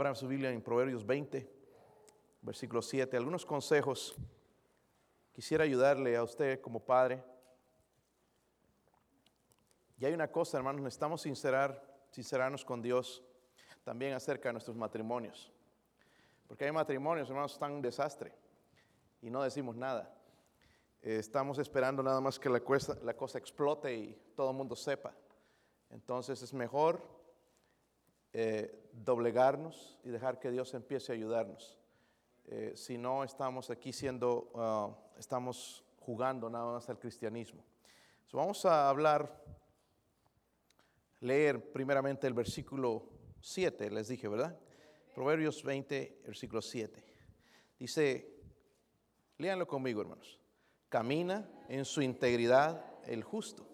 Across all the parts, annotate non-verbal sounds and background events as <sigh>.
abran su Biblia en Proverbios 20, versículo 7. Algunos consejos. Quisiera ayudarle a usted como padre. Y hay una cosa, hermanos, necesitamos sincerar, sincerarnos con Dios también acerca de nuestros matrimonios. Porque hay matrimonios, hermanos, están un desastre y no decimos nada. Eh, estamos esperando nada más que la la cosa explote y todo el mundo sepa. Entonces es mejor eh, doblegarnos y dejar que Dios empiece a ayudarnos. Eh, si no, estamos aquí siendo, ah, estamos jugando nada más al cristianismo. vamos a hablar, leer primeramente el versículo 7, les dije, ¿verdad? Proverbios 20, versículo 7. Dice, léanlo conmigo, hermanos. Camina en su integridad el justo.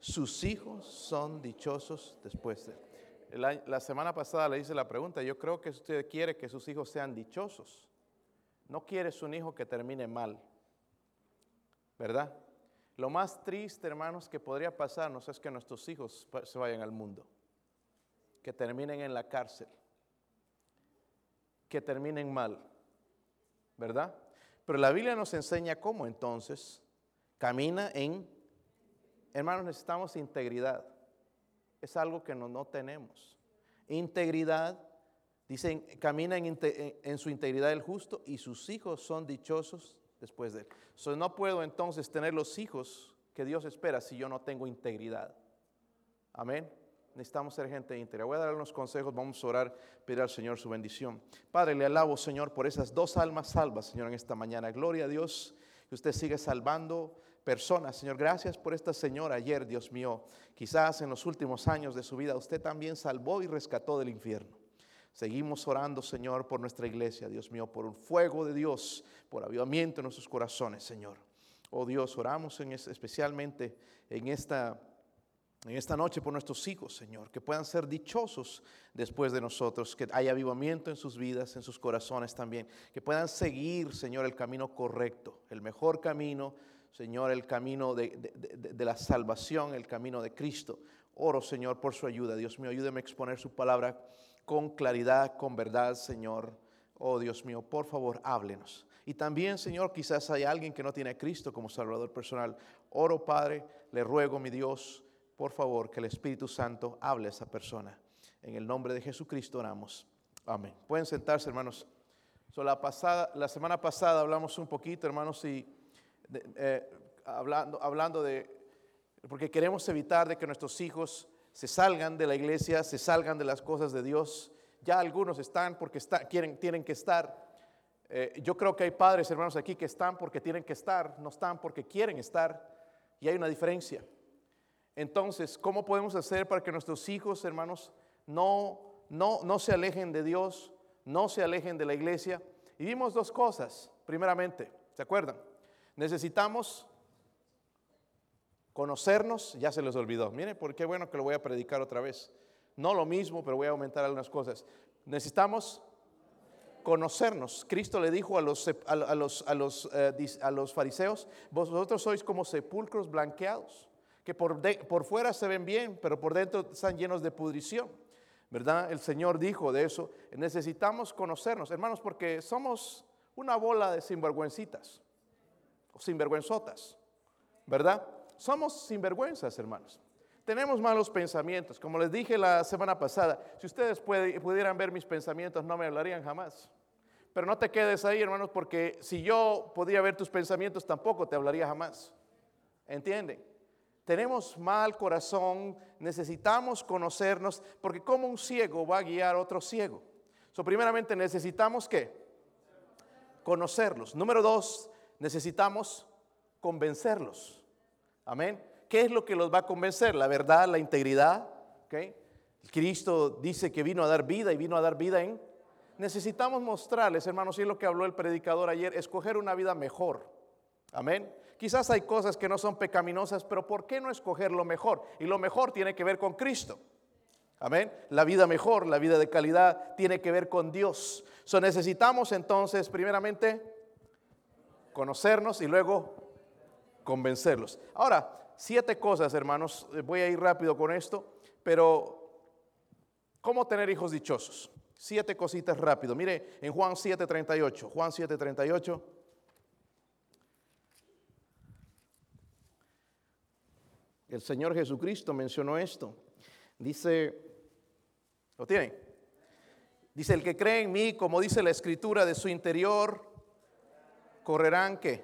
Sus hijos son dichosos después de él. La, semana pasada le hice la pregunta, yo creo que usted quiere que sus hijos sean dichosos. No quiere un hijo que termine mal. ¿Verdad? Lo más triste, hermanos, que podría pasarnos es que nuestros hijos se vayan al mundo, que terminen en la cárcel, que terminen mal, ¿verdad? Pero la Biblia nos enseña cómo entonces camina en, hermanos, necesitamos integridad. Es algo que no, no tenemos. Integridad, dicen, camina en, su integridad el justo y sus hijos son dichosos después de él. So, no puedo entonces tener los hijos que Dios espera si yo no tengo integridad. Amén. Necesitamos ser gente íntegra. Voy a dar unos consejos, vamos a orar, pedir al Señor su bendición. Padre, le alabo, Señor, por esas dos almas salvas, Señor, en esta mañana. Gloria a Dios, que usted sigue salvando personas. Señor, gracias por esta señora ayer, Dios mío. Quizás en los últimos años de su vida usted también salvó y rescató del infierno. Seguimos orando, Señor, por nuestra iglesia, Dios mío, por un fuego de Dios, por avivamiento en nuestros corazones, Señor. Oh Dios, oramos en, especialmente en esta en esta noche por nuestros hijos, Señor, que puedan ser dichosos después de nosotros, que haya avivamiento en sus vidas, en sus corazones también, que puedan seguir, Señor, el camino correcto, el mejor camino, Señor, el camino de, la salvación, el camino de Cristo. Oro, Señor, por su ayuda. Dios mío, ayúdeme a exponer su palabra con claridad, con verdad, Señor. Oh Dios mío, por favor, háblenos. Y también, Señor, quizás hay alguien que no tiene a Cristo como Salvador personal. Oro, Padre, le ruego, mi Dios, por favor, que el Espíritu Santo hable a esa persona. En el nombre de Jesucristo oramos. Amén. Pueden sentarse, hermanos. la, pasada, la semana pasada hablamos un poquito, hermanos, y eh, hablando, hablando de, porque queremos evitar de que nuestros hijos se salgan de la iglesia, se salgan de las cosas de Dios. Ya algunos están porque quieren, tienen que estar. Eh, yo creo que hay padres, hermanos, aquí que están porque tienen que estar, no están porque quieren estar. Y hay una diferencia. Entonces, ¿cómo podemos hacer para que nuestros hijos, hermanos, no, no, no se alejen de Dios, no se alejen de la iglesia? Y vimos dos cosas, primeramente, ¿se acuerdan? Necesitamos conocernos, ya se les olvidó. Miren, por qué bueno que lo voy a predicar otra vez. No lo mismo, pero voy a aumentar algunas cosas. Necesitamos conocernos. Cristo le dijo a los, a, los, a los, eh, a los fariseos, vosotros sois como sepulcros blanqueados que por, por fuera se ven bien, pero por dentro están llenos de pudrición. ¿Verdad? El Señor dijo de eso. Necesitamos conocernos, hermanos, porque somos una bola de sinvergüencitas sinvergüenzotas. ¿Verdad? Somos sinvergüenzas, hermanos. Tenemos malos pensamientos. Como les dije la semana pasada, si ustedes pudieran ver mis pensamientos, no me hablarían jamás. Pero no te quedes ahí, hermanos, porque si yo podía ver tus pensamientos, tampoco te hablaría jamás. ¿Entienden? tenemos mal corazón, necesitamos conocernos, porque como un ciego va a guiar a otro ciego. So, primeramente necesitamos qué? Conocerlos. Número dos, necesitamos convencerlos. Amén. ¿Qué es lo que los va a convencer? La verdad, la integridad. ¿okay? Cristo dice que vino a dar vida y vino a dar vida en... Necesitamos mostrarles, hermanos, y es lo que habló el predicador ayer, escoger una vida mejor. Amén. Quizás hay cosas que no son pecaminosas, pero ¿por qué no escoger lo mejor? Y lo mejor tiene que ver con Cristo. Amén. La vida mejor, la vida de calidad, tiene que ver con Dios. So necesitamos entonces, primeramente, conocernos y luego convencerlos. Ahora, siete cosas, hermanos. Voy a ir rápido con esto, pero ¿cómo tener hijos dichosos? Siete cositas rápido. Mire en Juan 7:38. Juan 7:38. El Señor Jesucristo mencionó esto. Dice, ¿lo tienen? Dice, el que cree en mí, como dice la escritura, de su interior, correrán que.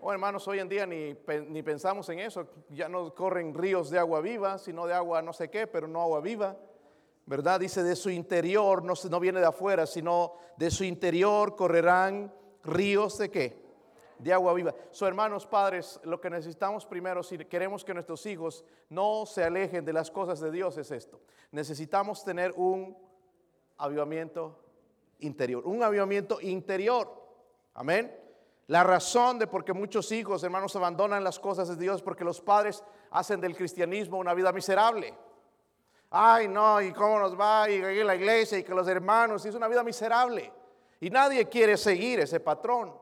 Oh, hermanos, hoy en día ni, ni pensamos en eso. Ya no corren ríos de agua viva, sino de agua no sé qué, pero no agua viva. ¿Verdad? Dice, de su interior, no, no viene de afuera, sino de su interior correrán ríos de qué? de agua viva. So, hermanos padres, lo que necesitamos primero, si queremos que nuestros hijos no se alejen de las cosas de Dios, es esto. Necesitamos tener un avivamiento interior, un avivamiento interior. Amén. La razón de por qué muchos hijos, hermanos, abandonan las cosas de Dios es porque los padres hacen del cristianismo una vida miserable. Ay, no, y cómo nos va, y la iglesia, y que los hermanos, es una vida miserable. Y nadie quiere seguir ese patrón.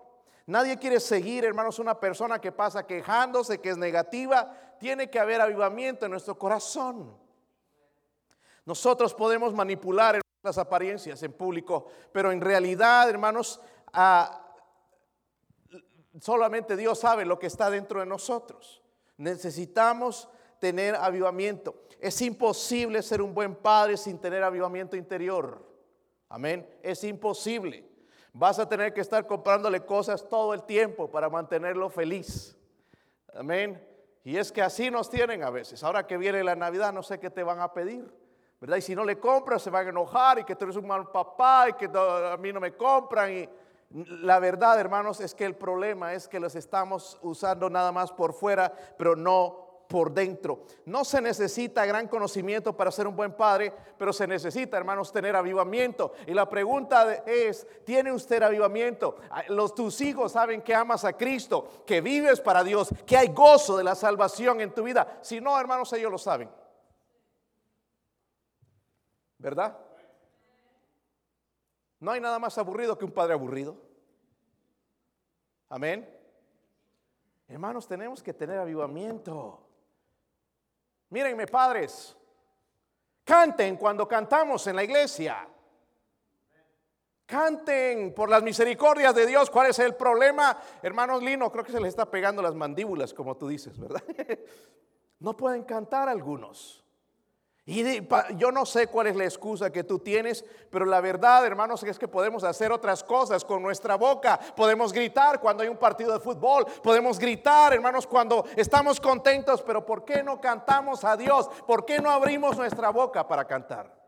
Nadie quiere seguir, hermanos, una persona que pasa quejándose, que es negativa. Tiene que haber avivamiento en nuestro corazón. Nosotros podemos manipular las apariencias en público, pero en realidad, hermanos, ah, solamente Dios sabe lo que está dentro de nosotros. Necesitamos tener avivamiento. Es imposible ser un buen padre sin tener avivamiento interior. Amén. Es imposible. Vas a tener que estar comprándole cosas todo el tiempo para mantenerlo feliz. Amén. Y es que así nos tienen a veces. Ahora que viene la Navidad, no sé qué te van a pedir. ¿Verdad? Y si no le compras, se van a enojar y que tú eres un mal papá y que a mí no me compran. Y la verdad, hermanos, es que el problema es que los estamos usando nada más por fuera, pero no por dentro. No se necesita gran conocimiento para ser un buen padre, pero se necesita, hermanos, tener avivamiento. Y la pregunta es, ¿tiene usted avivamiento? Ah, los tus hijos saben que amas a Cristo, que vives para Dios, que hay gozo de la salvación en tu vida. Si no, hermanos, ellos lo saben. ¿Verdad? No hay nada más aburrido que un padre aburrido. Amén. Hermanos, tenemos que tener avivamiento. Mírenme, padres, canten cuando cantamos en la iglesia. Canten por las misericordias de Dios. ¿Cuál es el problema? Hermanos Lino, creo que se les está pegando las mandíbulas, como tú dices, ¿verdad? <laughs> No pueden cantar algunos. Y yo no sé cuál es la excusa que tú tienes, pero la verdad, hermanos, es que podemos hacer otras cosas con nuestra boca. Podemos gritar cuando hay un partido de fútbol. Podemos gritar, hermanos, cuando estamos contentos. Pero ¿por qué no cantamos a Dios? ¿Por qué no abrimos nuestra boca para cantar?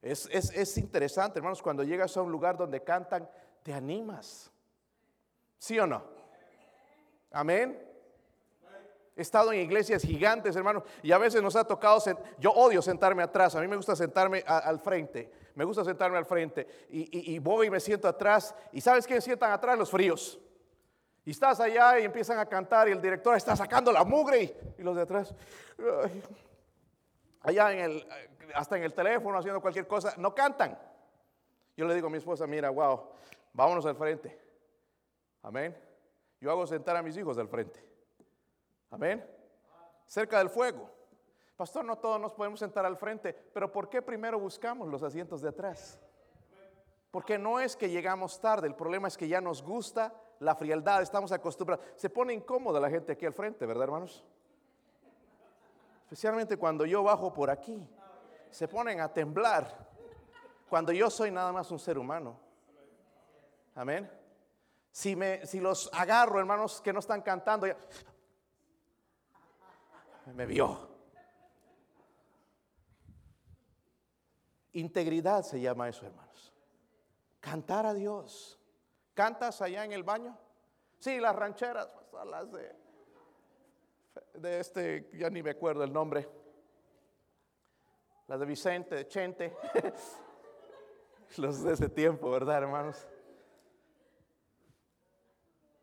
Es, es interesante, hermanos, cuando llegas a un lugar donde cantan, te animas. ¿Sí o no? Amén. He estado en iglesias gigantes, hermano, y a veces nos ha tocado, yo odio sentarme atrás, a mí me gusta sentarme al frente, me gusta sentarme al frente, y, voy y me siento atrás, y ¿sabes quién sientan atrás? Los fríos. Y estás allá y empiezan a cantar y el director está sacando la mugre y, los de atrás, allá en el, hasta en el teléfono haciendo cualquier cosa, no cantan. Yo le digo a mi esposa, mira, wow, vámonos al frente. Amén. Yo hago sentar a mis hijos al frente. Amén. Cerca del fuego. Pastor, no todos nos podemos sentar al frente, pero ¿por qué primero buscamos los asientos de atrás? Porque no es que llegamos tarde, el problema es que ya nos gusta la frialdad, estamos acostumbrados. Se pone incómoda la gente aquí al frente, ¿verdad, hermanos? Especialmente cuando yo bajo por aquí. Se ponen a temblar. Cuando yo soy nada más un ser humano. Amén. Si, me, si los agarro, hermanos, que no están cantando, ya, me vio. Integridad se llama eso, hermanos. Cantar a Dios. ¿Cantas allá en el baño? Sí, las rancheras, pues, las de, de este, ya ni me acuerdo el nombre. Las de Vicente, de Chente. <laughs> Los de ese tiempo, ¿verdad, hermanos?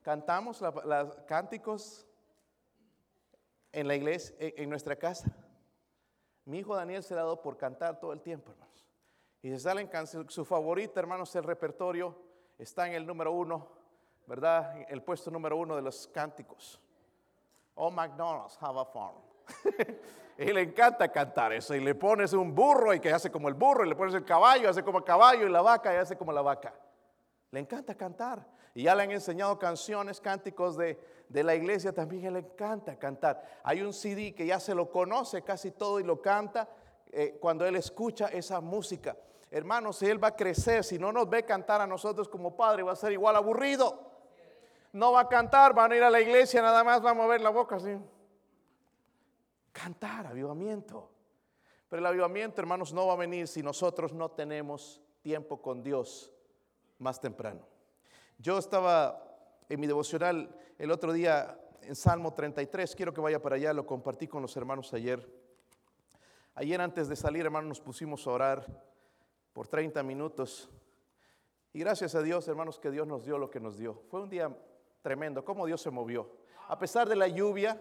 Cantamos los cánticos en la iglesia, en nuestra casa. Mi hijo Daniel se ha dado por cantar todo el tiempo, hermanos. Y se salen su favorita, hermanos, el repertorio está en el número uno, ¿verdad? El puesto número uno de los cánticos. Oh, McDonald's, have a farm. <laughs> y le encanta cantar eso. Y le pones un burro y que hace como el burro, y le pones el caballo, hace como el caballo, y la vaca y hace como la vaca. Le encanta cantar. Y ya le han enseñado canciones, cánticos de, la iglesia, también le encanta cantar. Hay un CD que ya se lo conoce casi todo y lo canta eh, cuando él escucha esa música. Hermanos, si él va a crecer, si no nos ve cantar a nosotros como padre, va a ser igual aburrido. No va a cantar, van a ir a la iglesia, nada más va a mover la boca así. Cantar, avivamiento. Pero el avivamiento, hermanos, no va a venir si nosotros no tenemos tiempo con Dios más temprano. Yo estaba en mi devocional el otro día en Salmo 33, quiero que vaya para allá, lo compartí con los hermanos ayer. Ayer antes de salir, hermanos, nos pusimos a orar por 30 minutos. Y gracias a Dios, hermanos, que Dios nos dio lo que nos dio. Fue un día tremendo, cómo Dios se movió. A pesar de la lluvia,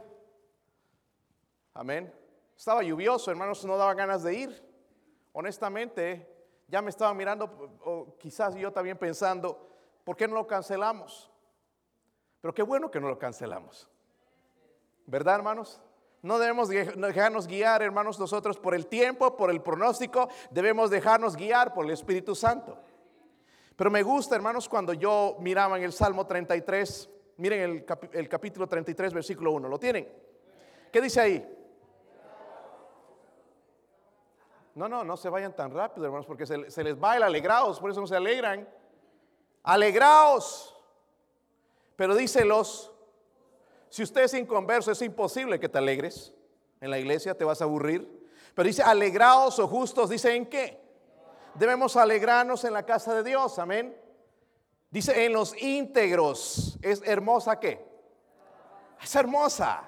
amén. Estaba lluvioso, hermanos, no daba ganas de ir. Honestamente, ya me estaba mirando, o quizás yo también pensando, ¿por qué no lo cancelamos? Pero qué bueno que no lo cancelamos. ¿Verdad, hermanos? No debemos dejarnos guiar, hermanos, nosotros por el tiempo, por el pronóstico, debemos dejarnos guiar por el Espíritu Santo. Pero me gusta, hermanos, cuando yo miraba en el Salmo 33, miren el, capítulo 33, versículo 1, ¿lo tienen? ¿Qué dice ahí? No, no, no se vayan tan rápido, hermanos, porque se, les va el alegraos, por eso no se alegran. Alegraos. Pero dice los, si usted es inconverso, es imposible que te alegres. En la iglesia te vas a aburrir. Pero dice, alegraos o justos, dice en qué? Debemos alegrarnos en la casa de Dios, amén. Dice, en los íntegros, ¿es hermosa qué? Es hermosa.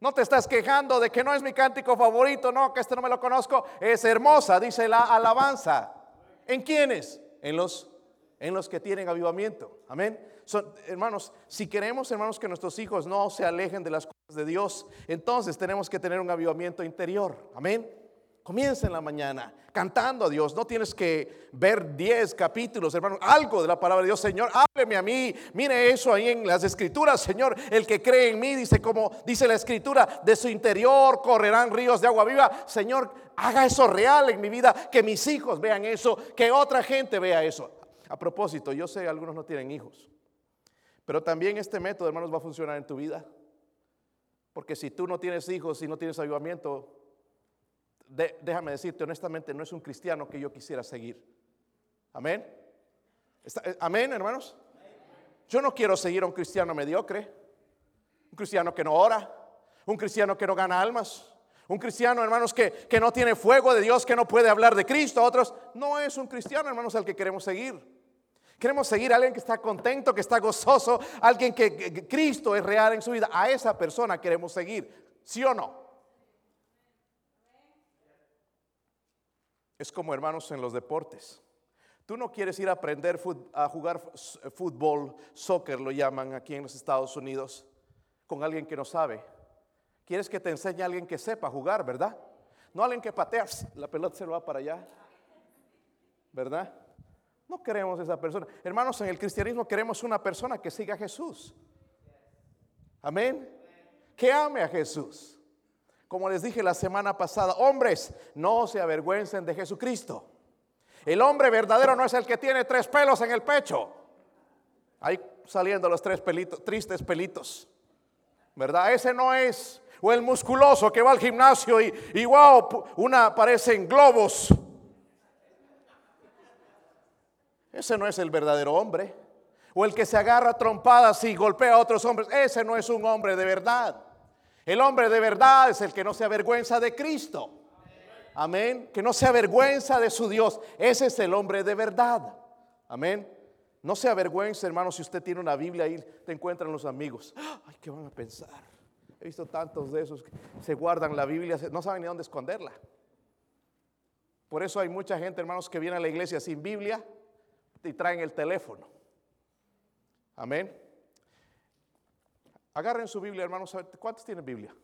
No te estás quejando de que no es mi cántico favorito, no, que este no me lo conozco. Es hermosa, dice la alabanza. ¿En quiénes? En los, en los que tienen avivamiento. Amén. Hermanos, si queremos, hermanos, que nuestros hijos no se alejen de las cosas de Dios, entonces tenemos que tener un avivamiento interior. Amén. Comienza en la mañana cantando a Dios. No tienes que ver 10 capítulos, hermano, algo de la palabra de Dios. Señor, hábleme a mí. Mire eso ahí en las escrituras, Señor. El que cree en mí, dice como dice la escritura, de su interior correrán ríos de agua viva. Señor, haga eso real en mi vida. Que mis hijos vean eso, que otra gente vea eso. A propósito, yo sé, algunos no tienen hijos. Pero también este método, hermanos, va a funcionar en tu vida. Porque si tú no tienes hijos y no tienes avivamiento, déjame decirte honestamente, no es un cristiano que yo quisiera seguir. Amén. Eh, amén, hermanos. Yo no quiero seguir a un cristiano mediocre, un cristiano que no ora, un cristiano que no gana almas, un cristiano, hermanos, que, que no tiene fuego de Dios, que no puede hablar de Cristo. Otros, no es un cristiano, hermanos, al que queremos seguir. Queremos seguir a alguien que está contento, que está gozoso, alguien que Cristo es real en su vida. A esa persona queremos seguir, ¿sí o no? Es como hermanos en los deportes. Tú no quieres ir a aprender a jugar fútbol, soccer lo llaman aquí en los Estados Unidos, con alguien que no sabe. Quieres que te enseñe a alguien que sepa jugar, ¿verdad? No alguien que patea, la pelota se lo va para allá, ¿verdad? No queremos esa persona. Hermanos, en el cristianismo queremos una persona que siga a Jesús. Amén. Que ame a Jesús. Como les dije la semana pasada, hombres, no se avergüencen de Jesucristo. El hombre verdadero no es el que tiene tres pelos en el pecho. Ahí saliendo los tres pelitos, tristes pelitos. ¿Verdad? Ese no es. O el musculoso que va al gimnasio y, wow, una aparecen globos. Ese no es el verdadero hombre. O el que se agarra trompadas y golpea a otros hombres. Ese no es un hombre de verdad. El hombre de verdad es el que no se avergüenza de Cristo. Amén. Que no se avergüenza de su Dios. Ese es el hombre de verdad. Amén. No se avergüenza, hermano, si usted tiene una Biblia ahí, te encuentran los amigos. <gasps> Ay, ¿qué van a pensar? He visto tantos de esos que se guardan la Biblia, no saben ni dónde esconderla. Por eso hay mucha gente, hermanos, que viene a la iglesia sin Biblia y traen el teléfono. Amén. Agarren su Biblia, hermanos. ¿Cuántos tienen Biblia?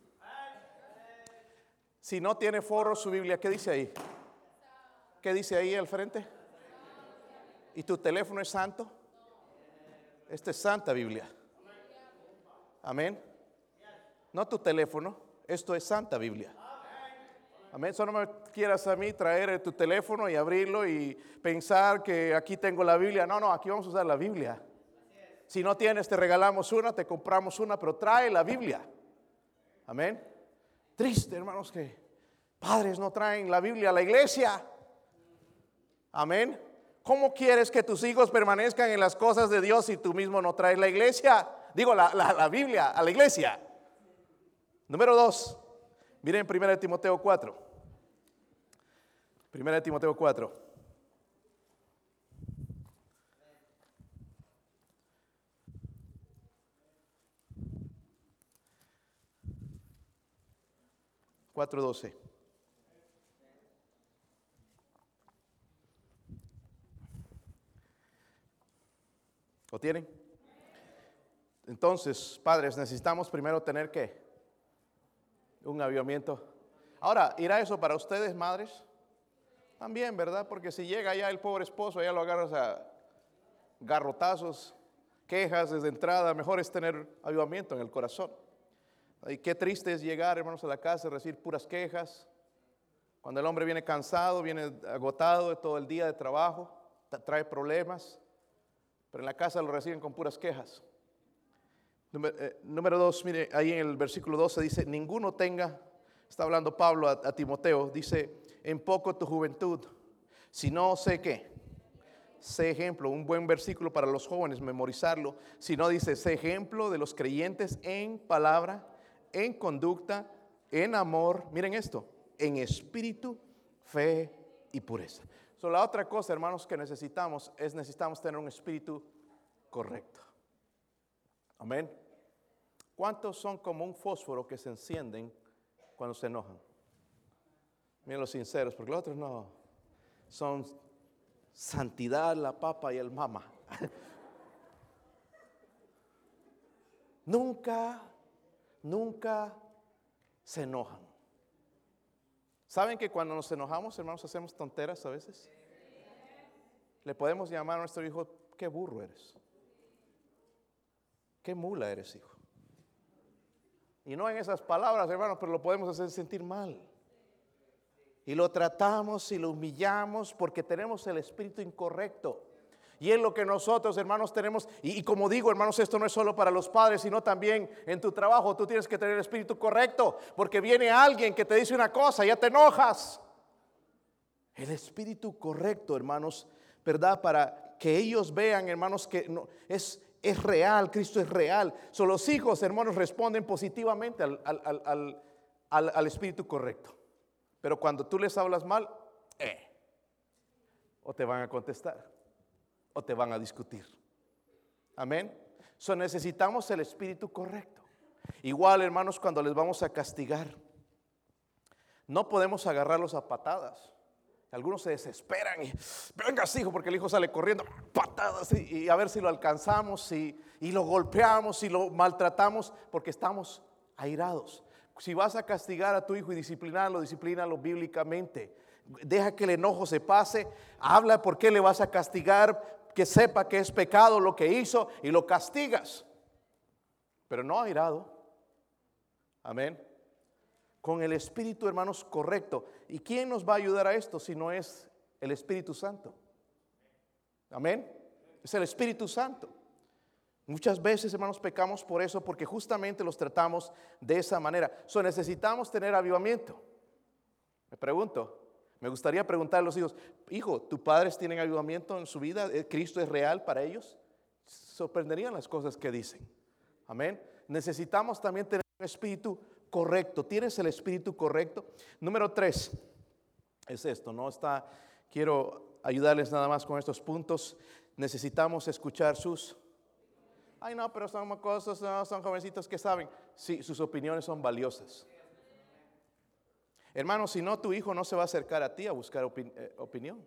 Si no tiene foro su Biblia, ¿qué dice ahí? ¿Qué dice ahí al frente? ¿Y tu teléfono es santo? Esta es santa Biblia. Amén. No tu teléfono, Esto es Santa Biblia. Amén. Solo me quieras a mí traer tu teléfono y abrirlo y pensar que aquí tengo la Biblia. No, no, aquí vamos a usar la Biblia. Si no tienes, te regalamos una, te compramos una, pero trae la Biblia. Amén. Triste, hermanos, que padres no traen la Biblia a la iglesia. Amén. ¿Cómo quieres que tus hijos permanezcan en las cosas de Dios si tú mismo no traes la iglesia? Digo, la, la Biblia a la iglesia. Número dos. Miren 1 Timoteo 4. 1 Timoteo 4. Cuatro doce. ¿Lo tienen? Entonces, padres, necesitamos primero tener que un avivamiento. Ahora, ¿irá eso para ustedes, madres? También, ¿verdad? Porque si llega ya el pobre esposo, ya lo agarras a garrotazos, quejas desde entrada, mejor es tener avivamiento en el corazón. Y qué triste es llegar, hermanos, a la casa y recibir puras quejas. Cuando el hombre viene cansado, viene agotado de todo el día de trabajo, trae problemas, pero en la casa lo reciben con puras quejas. Eh, número, dos, mire, ahí en el versículo 12 dice, ninguno tenga, está hablando Pablo a, Timoteo, dice, en poco tu juventud, si no sé qué, sé ejemplo, un buen versículo para los jóvenes, memorizarlo, si no dice, sé ejemplo de los creyentes en palabra, en conducta, en amor, miren esto, en espíritu, fe y pureza. So, la otra cosa, hermanos, que necesitamos es necesitamos tener un espíritu correcto. Amén. ¿Cuántos son como un fósforo que se encienden cuando se enojan? Miren los sinceros, porque los otros no. Son santidad, la papa y el mama. <laughs> nunca, nunca se enojan. ¿Saben que cuando nos enojamos, hermanos, hacemos tonteras a veces? Le podemos llamar a nuestro hijo, qué burro eres. Qué mula eres, hijo. Y no en esas palabras, hermanos, pero lo podemos hacer sentir mal. Y lo tratamos y lo humillamos porque tenemos el espíritu incorrecto. Y es lo que nosotros, hermanos, tenemos. Y, como digo, hermanos, esto no es solo para los padres, sino también en tu trabajo. Tú tienes que tener el espíritu correcto. Porque viene alguien que te dice una cosa, ya te enojas. El espíritu correcto, hermanos, ¿verdad? Para que ellos vean, hermanos, que no, es, es real, Cristo es real. son los hijos, hermanos, responden positivamente al, espíritu correcto. Pero cuando tú les hablas mal, eh, o te van a contestar, o te van a discutir. Amén. So necesitamos el espíritu correcto. Igual, hermanos, cuando les vamos a castigar, no podemos agarrarlos a patadas. Algunos se desesperan y venga, hijo, porque el hijo sale corriendo, patadas, y, a ver si lo alcanzamos, y, y lo golpeamos, y lo maltratamos, porque estamos airados. Si vas a castigar a tu hijo y disciplinarlo, disciplínalo bíblicamente. Deja que el enojo se pase, habla por qué le vas a castigar, que sepa que es pecado lo que hizo y lo castigas. Pero no airado. Amén con el Espíritu, hermanos, correcto. ¿Y quién nos va a ayudar a esto si no es el Espíritu Santo? Amén. Es el Espíritu Santo. Muchas veces, hermanos, pecamos por eso, porque justamente los tratamos de esa manera. So, necesitamos tener avivamiento. Me pregunto, me gustaría preguntar a los hijos, hijo, ¿tus padres tienen avivamiento en su vida? ¿Eh, ¿Cristo es real para ellos? Sorprenderían las cosas que dicen. Amén. Necesitamos también tener un espíritu correcto. ¿Tienes el espíritu correcto? Número tres es esto, ¿no? Está, quiero ayudarles nada más con estos puntos. Necesitamos escuchar sus... Ay, no, pero son cosas, son jovencitos que saben. Sí, sus opiniones son valiosas. Hermano, si no, tu hijo no se va a acercar a ti a buscar eh, opinión.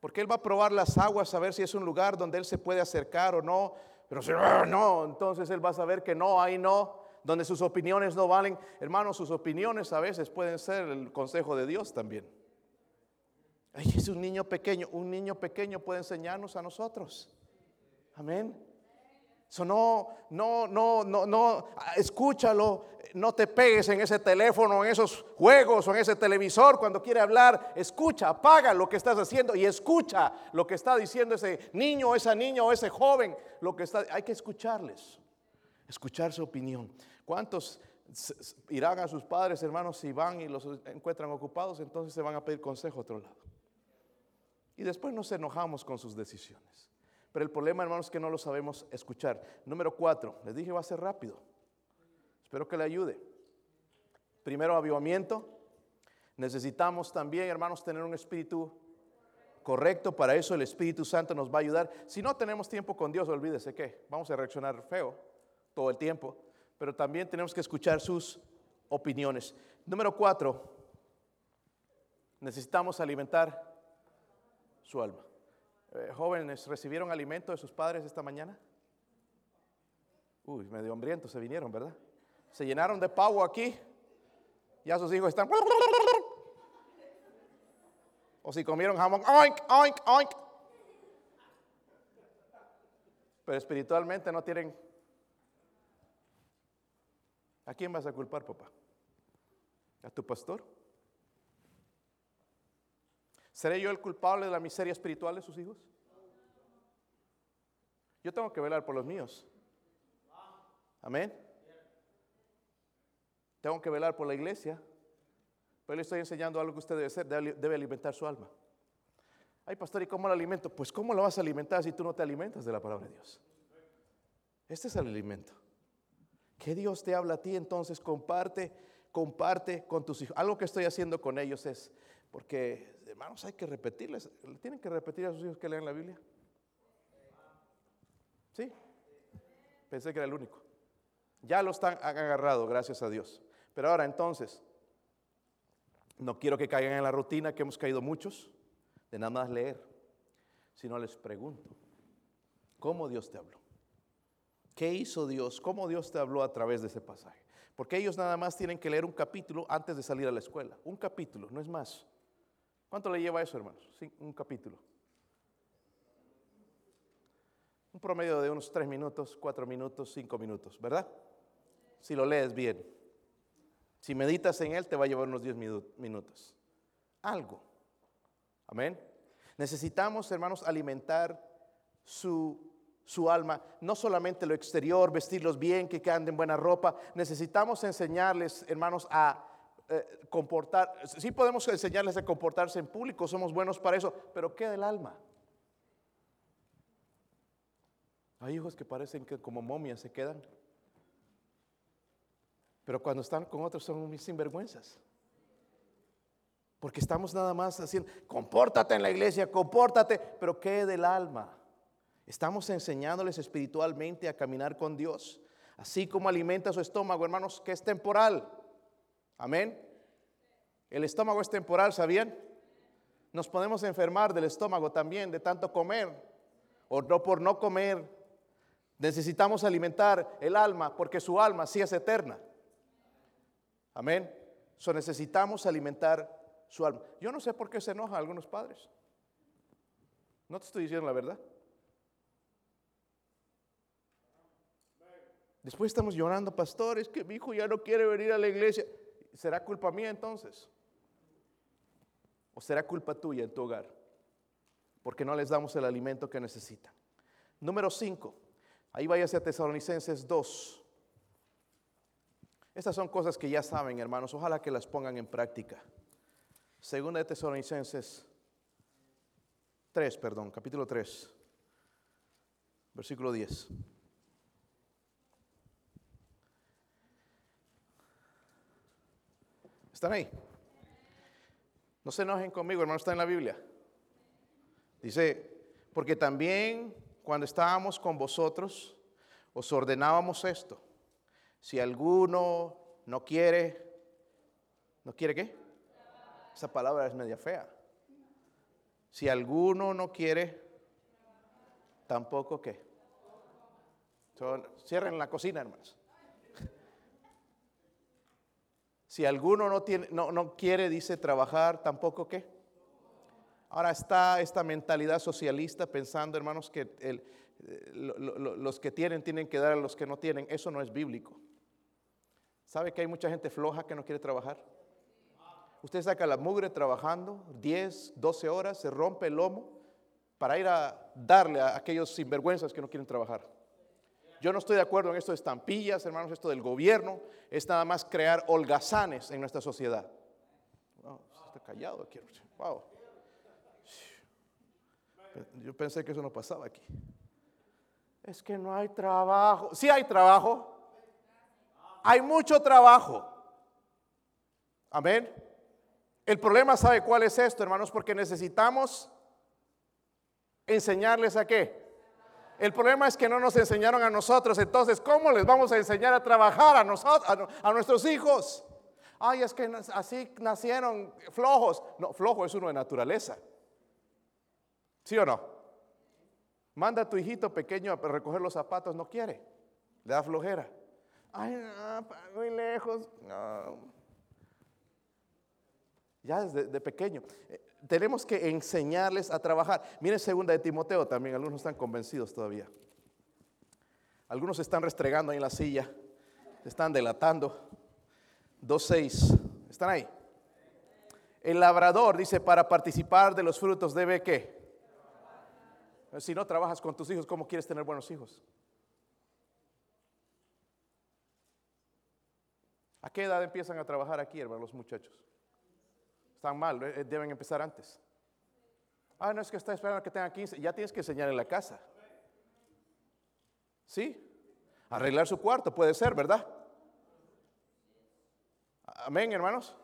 Porque él va a probar las aguas, a ver si es un lugar donde él se puede acercar o no. Pero si no, no, entonces él va a saber que no, ahí no donde sus opiniones no valen. Hermanos, sus opiniones a veces pueden ser el consejo de Dios también. Ay, es un niño pequeño. Un niño pequeño puede enseñarnos a nosotros. Amén. Eso no, no, no, no, no, escúchalo, no te pegues en ese teléfono, en esos juegos o en ese televisor cuando quiere hablar. Escucha, apaga lo que estás haciendo y escucha lo que está diciendo ese niño, esa niña o ese joven. Lo que está, hay que escucharles, escuchar su opinión. ¿Cuántos irán a sus padres, hermanos, si van y los encuentran ocupados, entonces se van a pedir consejo a otro lado? Y después nos enojamos con sus decisiones. Pero el problema, hermanos, es que no lo sabemos escuchar. Número cuatro, les dije va a ser rápido. Espero que le ayude. Primero, avivamiento. Necesitamos también, hermanos, tener un espíritu correcto. Para eso el Espíritu Santo nos va a ayudar. Si no tenemos tiempo con Dios, olvídese que vamos a reaccionar feo todo el tiempo. Pero también tenemos que escuchar sus opiniones. Número cuatro, necesitamos alimentar su alma. Eh, jóvenes, ¿recibieron alimento de sus padres esta mañana? Uy, medio hambrientos se vinieron, ¿verdad? se llenaron de pavo aquí, ya sus hijos están... O si comieron jamón, oink, oink, oink. Pero espiritualmente no tienen... ¿A quién vas a culpar, papá? ¿A tu pastor? ¿Seré yo el culpable de la miseria espiritual de sus hijos? Yo tengo que velar por los míos. Amén. Tengo que velar por la iglesia. Pero le estoy enseñando algo que usted debe hacer, debe alimentar su alma. Ay, pastor, ¿y cómo lo alimento? Pues ¿cómo lo vas a alimentar si tú no te alimentas de la palabra de Dios? Este es el alimento. Que Dios te habla a ti, entonces comparte, comparte con tus hijos. Algo que estoy haciendo con ellos es, porque hermanos hay que repetirles, tienen que repetir a sus hijos que lean la Biblia. ¿Sí? Pensé que era el único. Ya lo están agarrado, gracias a Dios. Pero ahora entonces, no quiero que caigan en la rutina que hemos caído muchos, de nada más leer, sino les pregunto, ¿cómo Dios te habló? ¿Qué hizo Dios? ¿Cómo Dios te habló a través de ese pasaje? Porque ellos nada más tienen que leer un capítulo antes de salir a la escuela. Un capítulo, no es más. ¿Cuánto le lleva eso, hermanos? Sí, un capítulo. Un promedio de unos tres minutos, cuatro minutos, cinco minutos, ¿verdad? Si lo lees bien. Si meditas en Él, te va a llevar unos 10 minutos. Algo. Amén. Necesitamos, hermanos, alimentar su, su, alma, no solamente lo exterior, vestirlos bien, que anden buena ropa. Necesitamos enseñarles, hermanos, a eh, comportar. Sí podemos enseñarles a comportarse en público, somos buenos para eso, pero ¿qué del alma? Hay hijos que parecen que como momias se quedan. Pero cuando están con otros son mis sinvergüenzas. Porque estamos nada más haciendo, compórtate en la iglesia, compórtate, pero ¿qué del alma? Estamos enseñándoles espiritualmente a caminar con Dios, así como alimenta su estómago, hermanos, que es temporal. Amén. El estómago es temporal, ¿sabían? Nos podemos enfermar del estómago también de tanto comer o no por no comer. Necesitamos alimentar el alma porque su alma sí es eterna. Amén. So necesitamos alimentar su alma. Yo no sé por qué se enojan algunos padres. No te estoy diciendo la verdad. Después estamos llorando, pastores, que mi hijo ya no quiere venir a la iglesia. ¿Será culpa mía entonces? ¿O será culpa tuya en tu hogar? Porque no les damos el alimento que necesitan. Número 5. Ahí váyase a Tesalonicenses 2. Estas son cosas que ya saben, hermanos. Ojalá que las pongan en práctica. Segunda de Tesalonicenses 3, perdón, capítulo 3, versículo 10. ¿Están ahí? No se enojen conmigo, hermano, está en la Biblia. Dice, porque también cuando estábamos con vosotros, os ordenábamos esto si alguno no quiere, ¿no quiere qué? Esa palabra es media fea. Si alguno no quiere, tampoco qué. cierren la cocina, hermanos. Si alguno no, tiene, no, no quiere, dice, trabajar, tampoco qué. Ahora está esta mentalidad socialista pensando, hermanos, que el, los que tienen tienen que dar a los que no tienen. Eso no es bíblico. ¿Sabe que hay mucha gente floja que no quiere trabajar? Usted saca la mugre trabajando 10, 12 horas, se rompe el lomo para ir a darle a aquellos sinvergüenzas que no quieren trabajar. Yo no estoy de acuerdo en esto de estampillas, hermanos, esto del gobierno. Es nada más crear holgazanes en nuestra sociedad. está callado aquí. Wow. Yo pensé que eso no pasaba aquí. Es que no hay trabajo. Sí hay trabajo. Hay mucho trabajo. Amén. El problema, ¿sabe cuál es esto, hermanos? Porque necesitamos enseñarles a qué. El problema es que no nos enseñaron a nosotros. Entonces, ¿cómo les vamos a enseñar a trabajar a, nosotros, a, nuestros hijos? Ay, es que así nacieron flojos. No, flojo es uno de naturaleza. ¿Sí o no? Manda a tu hijito pequeño a recoger los zapatos, no quiere. Le da flojera. Ay, no, muy lejos. Ya desde pequeño. Eh, tenemos que enseñarles a trabajar. Miren segunda de Timoteo también, algunos están convencidos todavía. Algunos están restregando ahí en la silla, están delatando. 2.6, ¿están ahí? El labrador dice, para participar de los frutos debe qué? Si no trabajas con tus hijos, ¿cómo quieres tener buenos hijos? ¿A qué edad empiezan a trabajar aquí, hermanos, los muchachos? Están mal, eh, deben empezar antes. Ah, no es que está esperando que tenga 15, ya tienes que enseñar en la casa. ¿Sí? Arreglar su cuarto puede ser, ¿verdad? Amén, hermanos.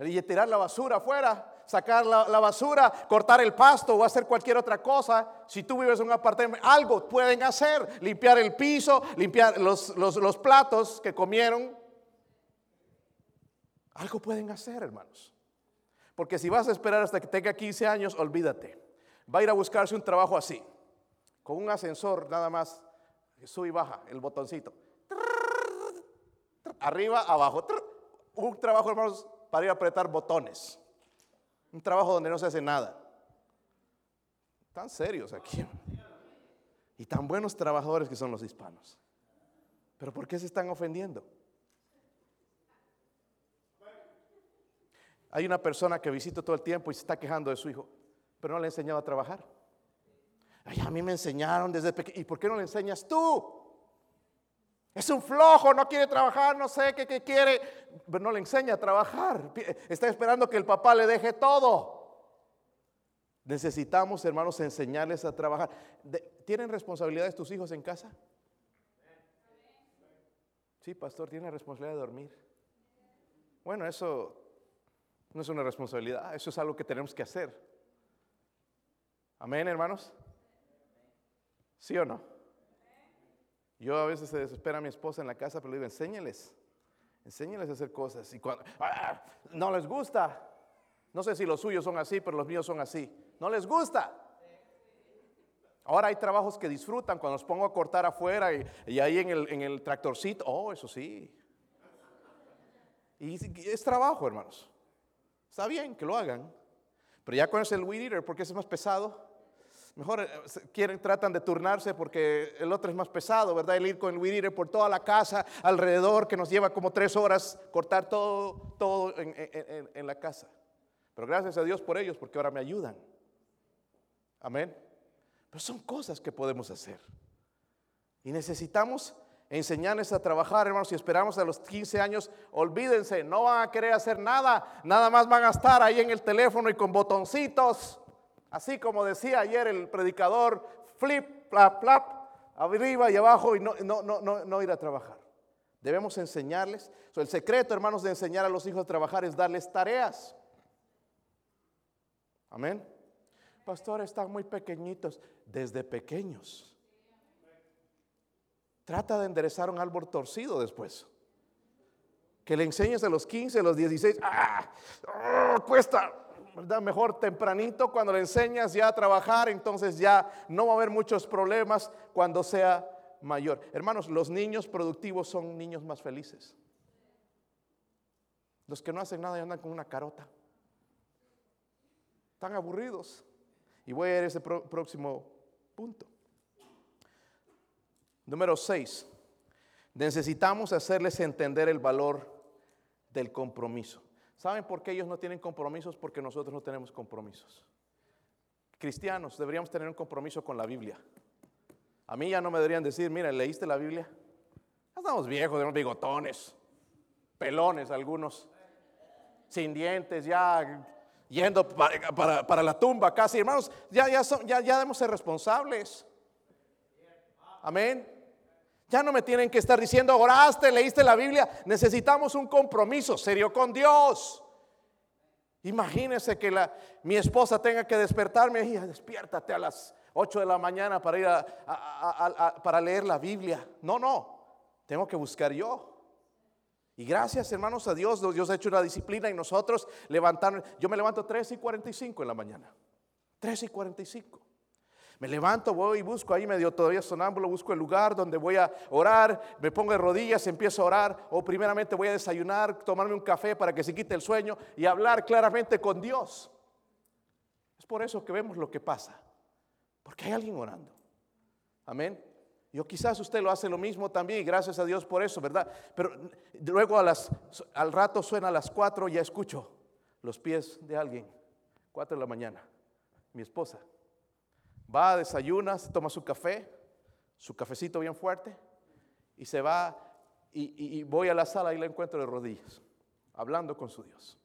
Y tirar la basura afuera sacar la, basura, cortar el pasto o hacer cualquier otra cosa. Si tú vives en un apartamento, algo pueden hacer. Limpiar el piso, limpiar los, los platos que comieron. Algo pueden hacer, hermanos. Porque si vas a esperar hasta que tenga 15 años, olvídate. Va a ir a buscarse un trabajo así, con un ascensor nada más, sube y baja el botoncito. Arriba, abajo. Un trabajo, hermanos, para ir a apretar botones. Un trabajo donde no se hace nada. Tan serios aquí. Y tan buenos trabajadores que son los hispanos. Pero ¿por qué se están ofendiendo? Hay una persona que visito todo el tiempo y se está quejando de su hijo, pero no le he enseñado a trabajar. Ay, a mí me enseñaron desde pequeño. ¿Y por qué no le enseñas tú? Es un flojo, no quiere trabajar, no sé qué, qué quiere, pero no le enseña a trabajar. Está esperando que el papá le deje todo. Necesitamos, hermanos, enseñarles a trabajar. ¿Tienen responsabilidades tus hijos en casa? Sí, pastor, tiene responsabilidad de dormir. Bueno, eso no es una responsabilidad, eso es algo que tenemos que hacer. Amén, hermanos. ¿Sí o no? Yo a veces se desespera a mi esposa en la casa, pero le digo, enséñales, enséñales a hacer cosas. Y cuando ah, no les gusta, no sé si los suyos son así, pero los míos son así, no les gusta. Ahora hay trabajos que disfrutan cuando los pongo a cortar afuera y, ahí en el, en el, tractorcito, oh, eso sí. Y es trabajo, hermanos. Está bien que lo hagan, pero ya con el weed eater, porque es más pesado, Mejor eh, quieren, tratan de turnarse porque el otro es más pesado, ¿verdad? El ir con el weed por toda la casa alrededor, que nos lleva como tres horas cortar todo, todo en, la casa. Pero gracias a Dios por ellos, porque ahora me ayudan. Amén. Pero son cosas que podemos hacer. Y necesitamos enseñarles a trabajar, hermanos. Si esperamos a los 15 años, olvídense, no van a querer hacer nada. Nada más van a estar ahí en el teléfono y con botoncitos. Así como decía ayer el predicador, flip, plap, plap, arriba y abajo y no, no, no, no, ir a trabajar. Debemos enseñarles. el secreto, hermanos, de enseñar a los hijos a trabajar es darles tareas. Amén. Pastor, están muy pequeñitos. Desde pequeños. Trata de enderezar un árbol torcido después. Que le enseñes a los 15, a los 16. ¡Ah! ¡Ah! Cuesta. Mejor tempranito cuando le enseñas ya a trabajar, entonces ya no va a haber muchos problemas cuando sea mayor. Hermanos, los niños productivos son niños más felices. Los que no hacen nada y andan con una carota. Están aburridos. Y voy a ir a ese próximo punto. Número 6. Necesitamos hacerles entender el valor del compromiso. ¿Saben por qué ellos no tienen compromisos? Porque nosotros no tenemos compromisos. Cristianos deberíamos tener un compromiso con la Biblia. A mí ya no me deberían decir, mira, ¿leíste la Biblia? Estamos viejos, tenemos bigotones, pelones algunos, sin dientes, ya yendo para, la tumba casi. Hermanos, ya, ya, ya, ya debemos ser responsables. Amén. Ya no me tienen que estar diciendo, oraste, leíste la Biblia. Necesitamos un compromiso serio con Dios. Imagínese que la, mi esposa tenga que despertarme y despiértate a las 8 de la mañana para ir a, para leer la Biblia. No, no, tengo que buscar yo. Y gracias, hermanos, a Dios, Dios ha hecho una disciplina y nosotros levantamos, yo me levanto 3 y 45 en la mañana. 3 y 45. Me levanto, voy y busco ahí medio todavía sonámbulo, busco el lugar donde voy a orar, me pongo de rodillas, empiezo a orar, o primeramente voy a desayunar, tomarme un café para que se quite el sueño y hablar claramente con Dios. Es por eso que vemos lo que pasa, porque hay alguien orando. Amén. Yo quizás usted lo hace lo mismo también y gracias a Dios por eso, ¿verdad? Pero luego al rato suena a las cuatro y ya escucho los pies de alguien, cuatro de la mañana, mi esposa. Va, desayuna, toma su café, su cafecito bien fuerte, y se va, y, voy a la sala y la encuentro de rodillas, hablando con su Dios.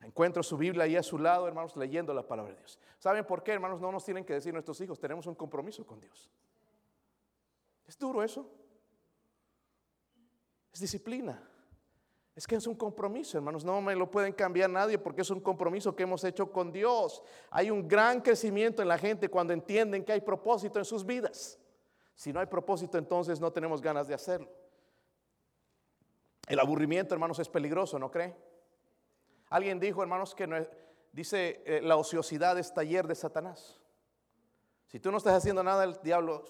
Encuentro su Biblia ahí a su lado, hermanos, leyendo la palabra de Dios. ¿Saben por qué, hermanos? No nos tienen que decir nuestros hijos, tenemos un compromiso con Dios. Es duro eso. Es disciplina. Es que es un compromiso, hermanos. No me lo pueden cambiar nadie porque es un compromiso que hemos hecho con Dios. Hay un gran crecimiento en la gente cuando entienden que hay propósito en sus vidas. Si no hay propósito, entonces no tenemos ganas de hacerlo. El aburrimiento, hermanos, es peligroso, ¿no cree? Alguien dijo, hermanos, que no dice eh, la ociosidad es taller de Satanás. Si tú no estás haciendo nada, el diablo,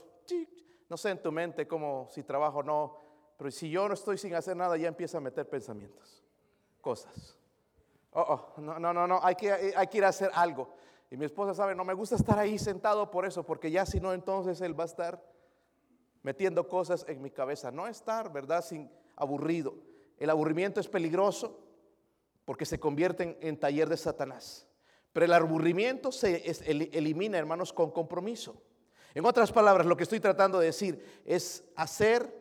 no sé en tu mente como si trabajo o no, pero si yo no estoy sin hacer nada, ya empieza a meter pensamientos, cosas. Oh, oh, no, no, no, no, hay que, hay que ir a hacer algo. Y mi esposa sabe, no me gusta estar ahí sentado por eso, porque ya si no, entonces él va a estar metiendo cosas en mi cabeza. No estar, ¿verdad? Sin aburrido. El aburrimiento es peligroso porque se convierte en, taller de Satanás. Pero el aburrimiento se elimina, hermanos, con compromiso. En otras palabras, lo que estoy tratando de decir es hacer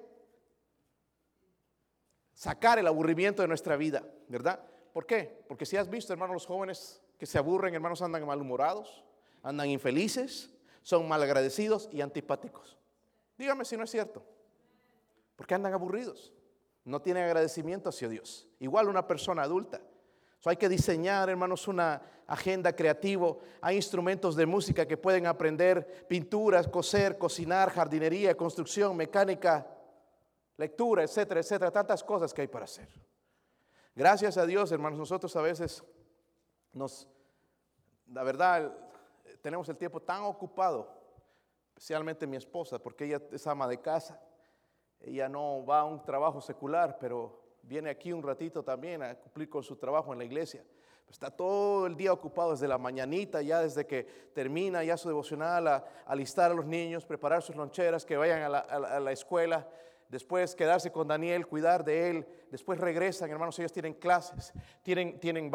sacar el aburrimiento de nuestra vida, ¿verdad? ¿Por qué? Porque si has visto, hermanos, los jóvenes que se aburren, hermanos, andan malhumorados, andan infelices, son malagradecidos y antipáticos. Dígame si no es cierto. Porque andan aburridos. No tienen agradecimiento hacia Dios. Igual una persona adulta. hay que diseñar, hermanos, una agenda creativa. Hay instrumentos de música que pueden aprender pinturas, coser, cocinar, jardinería, construcción, mecánica, lectura, etcétera, etcétera, tantas cosas que hay para hacer. Gracias a Dios, hermanos, nosotros a veces nos, la verdad, tenemos el tiempo tan ocupado, especialmente mi esposa, porque ella es ama de casa. Ella no va a un trabajo secular, pero viene aquí un ratito también a cumplir con su trabajo en la iglesia. Está todo el día ocupado desde la mañanita, ya desde que termina ya su devocional, a alistar a los niños, preparar sus loncheras, que vayan a la, a la escuela después quedarse con Daniel, cuidar de él, después regresan, hermanos, ellos tienen clases, tienen, tienen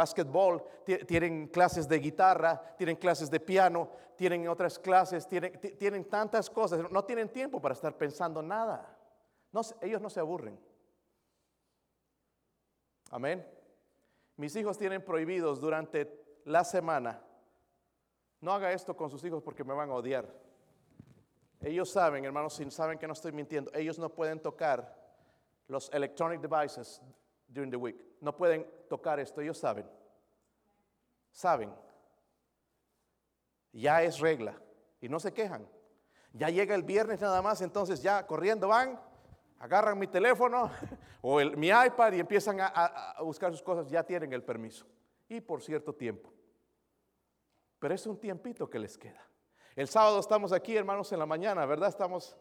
tienen clases de guitarra, tienen clases de piano, tienen otras clases, tienen, tienen tantas cosas, no tienen tiempo para estar pensando nada. Ellos no se aburren. Amén. Mis hijos tienen prohibidos durante la semana. No haga esto con sus hijos porque me van a odiar. Ellos saben, hermanos, saben que no estoy mintiendo, ellos no pueden tocar los electronic devices during the week. No pueden tocar esto, ellos saben. Saben. Ya es regla y no se quejan. Ya llega el viernes nada más, entonces ya corriendo van, agarran mi teléfono <laughs> o mi iPad y empiezan a, a buscar sus cosas, ya tienen el permiso. Y por cierto tiempo. Pero es un tiempito que les queda. El sábado estamos aquí, hermanos, en la mañana, ¿verdad? Estamos,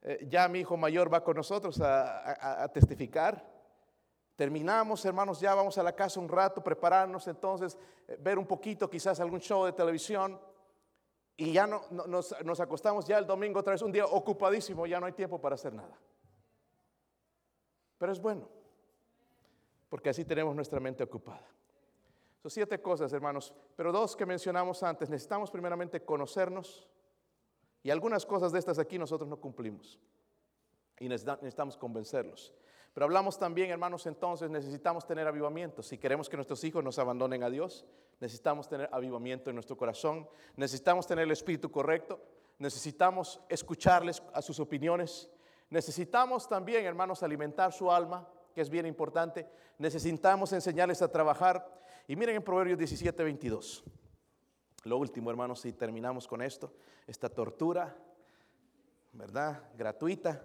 eh, ya mi hijo mayor va con nosotros a, testificar. Terminamos, hermanos, ya vamos a la casa un rato, prepararnos entonces, eh, ver un poquito, quizás algún show de televisión. Y ya no, nos, nos acostamos ya el domingo otra vez, un día ocupadísimo, ya no hay tiempo para hacer nada. Pero es bueno, porque así tenemos nuestra mente ocupada. Son siete cosas, hermanos, pero dos que mencionamos antes. Necesitamos primeramente conocernos y algunas cosas de estas aquí nosotros no cumplimos y necesitamos convencerlos. Pero hablamos también, hermanos, entonces necesitamos tener avivamiento. Si queremos que nuestros hijos nos abandonen a Dios, necesitamos tener avivamiento en nuestro corazón, necesitamos tener el espíritu correcto, necesitamos escucharles a sus opiniones, necesitamos también, hermanos, alimentar su alma, que es bien importante, necesitamos enseñarles a trabajar. Y miren en Proverbios 17, 22. Lo último, hermanos, si terminamos con esto, esta tortura, ¿verdad? Gratuita.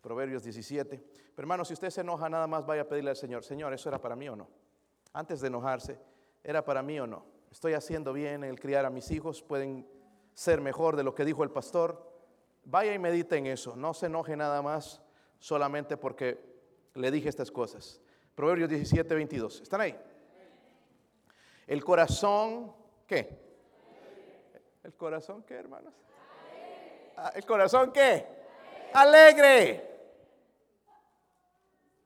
Proverbios 17. Pero hermano, si usted se enoja, nada más vaya a pedirle al Señor, Señor, ¿eso era para mí o no? Antes de enojarse, ¿era para mí o no? ¿Estoy haciendo bien el criar a mis hijos? ¿Pueden ser mejor de lo que dijo el pastor? Vaya y medite en eso. No se enoje nada más solamente porque le dije estas cosas. Proverbios 17, 22. ¿Están ahí? El corazón, ¿qué? ¿El corazón qué, hermanos? Ah, ¿El corazón qué? Alegre.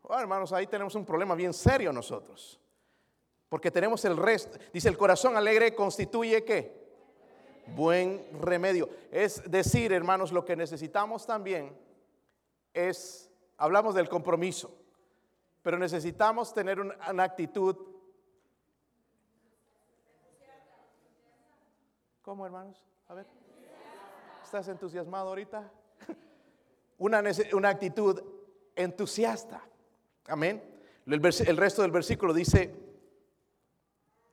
Bueno, hermanos, ahí tenemos un problema bien serio nosotros. Porque tenemos el resto. Dice, el corazón alegre constituye qué? Buen remedio. Es decir, hermanos, lo que necesitamos también es, hablamos del compromiso, pero necesitamos tener una, actitud. ¿Cómo, hermanos? A ver. ¿Estás entusiasmado ahorita? <laughs> Una, una actitud entusiasta. Amén. El, resto del versículo dice,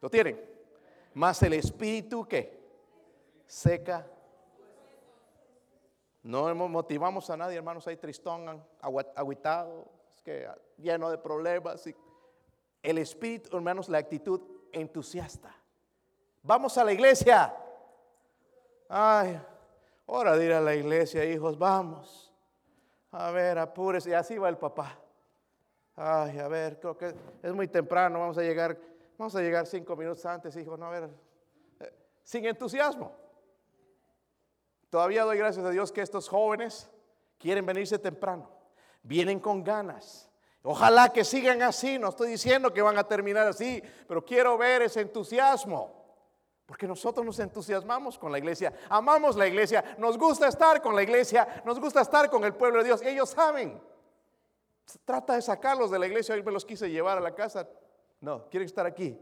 ¿lo tienen? Más el espíritu que seca. No motivamos a nadie, hermanos, ahí tristón, aguitado, que lleno de problemas. El espíritu, hermanos, la actitud entusiasta. Vamos a la iglesia. Ay, hora de ir a la iglesia, hijos, vamos. A ver, apúrese. Y así va el papá. Ay, a ver, creo que es muy temprano, vamos a llegar, vamos a llegar cinco minutos antes, hijo, no, a ver, eh, sin entusiasmo. Todavía doy gracias a Dios que estos jóvenes quieren venirse temprano, vienen con ganas. Ojalá que sigan así, no estoy diciendo que van a terminar así, pero quiero ver ese entusiasmo. Porque nosotros nos entusiasmamos con la iglesia, amamos la iglesia, nos gusta estar con la iglesia, nos gusta estar con el pueblo de Dios. Ellos saben. Trata de sacarlos de la iglesia, hoy me los quise llevar a la casa. No, quieren estar aquí.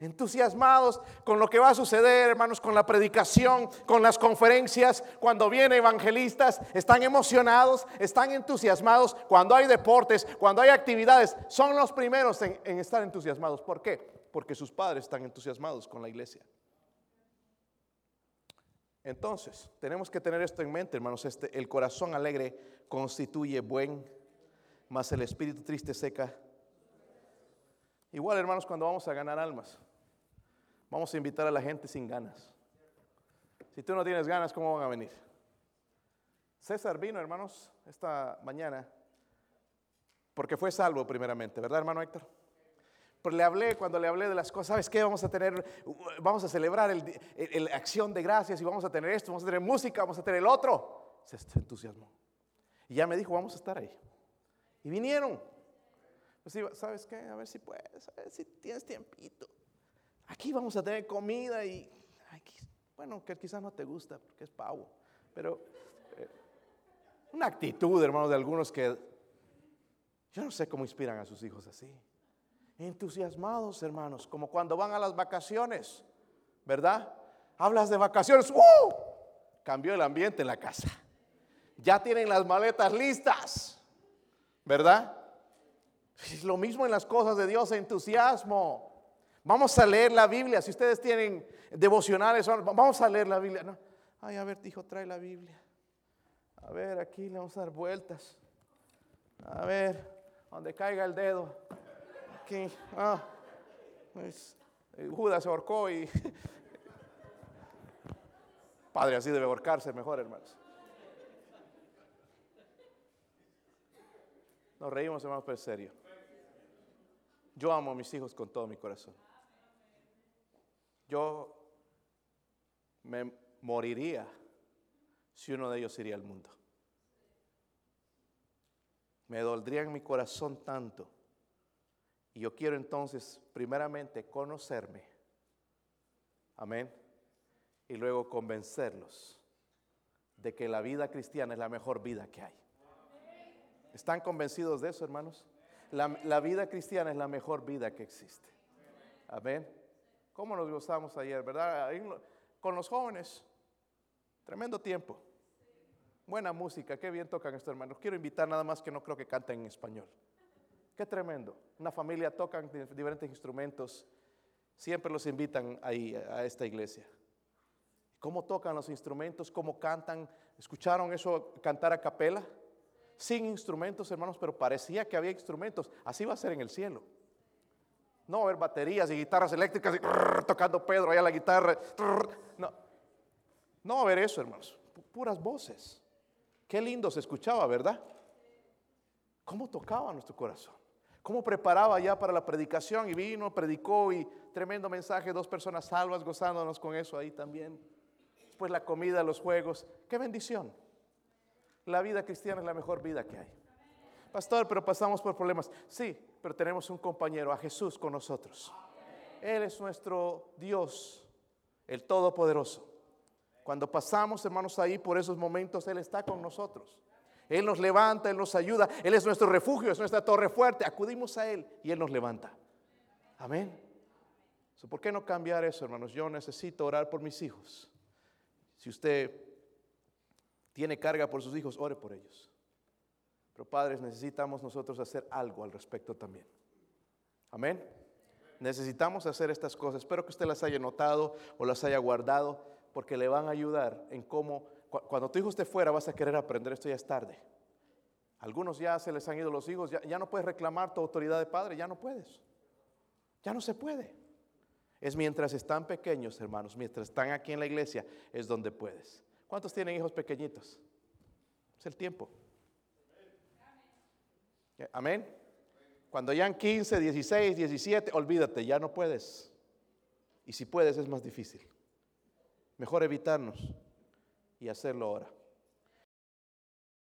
Entusiasmados con lo que va a suceder, hermanos, con la predicación, con las conferencias. Cuando vienen evangelistas, están emocionados, están entusiasmados. Cuando hay deportes, cuando hay actividades, son los primeros en, en estar entusiasmados. ¿Por qué? Porque sus padres están entusiasmados con la iglesia. Entonces, tenemos que tener esto en mente, hermanos. Este, el corazón alegre constituye buen mas el espíritu triste seca. Igual, hermanos, cuando vamos a ganar almas, vamos a invitar a la gente sin ganas. Si tú no tienes ganas, ¿cómo van a venir? César vino, hermanos, esta mañana, porque fue salvo primeramente, ¿verdad, hermano Héctor? Pero le hablé, cuando le hablé de las cosas, ¿sabes qué? Vamos a tener, vamos a celebrar el, acción de gracias y vamos a tener esto, vamos a tener música, vamos a tener el otro. Se entusiasmó. Y ya me dijo, vamos a estar ahí. Y vinieron. Pues ¿sabes qué? A ver si puedes, a ver si tienes tiempito. Aquí vamos a tener comida y, bueno, que quizás no te gusta porque es pavo, pero eh, una actitud, hermanos, de algunos que yo no sé cómo inspiran a sus hijos así. Entusiasmados, hermanos, como cuando van a las vacaciones, ¿verdad? Hablas de vacaciones, ¡uh! Cambió el ambiente en la casa. Ya tienen las maletas listas. ¿verdad? Es lo mismo en las cosas de Dios, entusiasmo. Vamos a leer la Biblia. Si ustedes tienen devocionales, vamos a leer la Biblia. Ay, a ver, hijo, trae la Biblia. A ver, aquí le vamos a dar vueltas. A ver, donde caiga el dedo. Ah, eh, Judas se ahorcó y. <laughs> Padre, así debe ahorcarse mejor, hermanos. Nos reímos, hermanos, pero serio. Yo amo a mis hijos con todo mi corazón. Yo me moriría si uno de ellos iría al mundo. Me doldría en mi corazón tanto. Y yo quiero entonces, primeramente, conocerme. Amén. Y luego convencerlos de que la vida cristiana es la mejor vida que hay. ¿Están convencidos de eso, hermanos? La, vida cristiana es la mejor vida que existe. Amén. ¿Cómo nos gozamos ayer, verdad? Con los jóvenes. Tremendo tiempo. Buena música, qué bien tocan estos hermanos. Quiero invitar nada más que no creo que canten en español. Qué tremendo. Una familia tocan diferentes instrumentos. Siempre los invitan ahí a esta iglesia. ¿Cómo tocan los instrumentos? ¿Cómo cantan? ¿Escucharon eso cantar a capela? Sin instrumentos, hermanos, pero parecía que había instrumentos. Así va a ser en el cielo. No va a haber baterías y guitarras eléctricas y tocando Pedro allá la guitarra. no. no va a haber eso, hermanos. Puras voces. Qué lindo se escuchaba, ¿verdad? ¿Cómo tocaba nuestro corazón? ¿Cómo preparaba ya para la predicación? Y vino, predicó y tremendo mensaje, dos personas salvas gozándonos con eso ahí también. Después la comida, los juegos. Qué bendición. La vida cristiana es la mejor vida que hay. Pastor, pero pasamos por problemas. Sí, pero tenemos un compañero, a Jesús con nosotros. Él es nuestro Dios, el Todopoderoso. Cuando pasamos, hermanos, ahí por esos momentos, Él está con nosotros. Él nos levanta, Él nos ayuda, Él es nuestro refugio, es nuestra torre fuerte. Acudimos a Él y Él nos levanta. Amén. ¿Por qué no cambiar eso, hermanos? Yo necesito orar por mis hijos. Si usted tiene carga por sus hijos, ore por ellos. Pero padres, necesitamos nosotros hacer algo al respecto también. Amén. Necesitamos hacer estas cosas. Espero que usted las haya notado o las haya guardado porque le van a ayudar en cómo, cuando tu hijo esté fuera vas a querer aprender, esto ya es tarde. Algunos ya se les han ido los hijos, ya, no puedes reclamar tu autoridad de padre, ya no puedes. Ya no se puede. Es mientras están pequeños, hermanos, mientras están aquí en la iglesia, es donde puedes. ¿Cuántos tienen hijos pequeñitos? Es el tiempo. Amén. Cuando ya en 15, 16, 17, olvídate, ya no puedes. Y si puedes es más difícil. Mejor evitarnos y hacerlo ahora.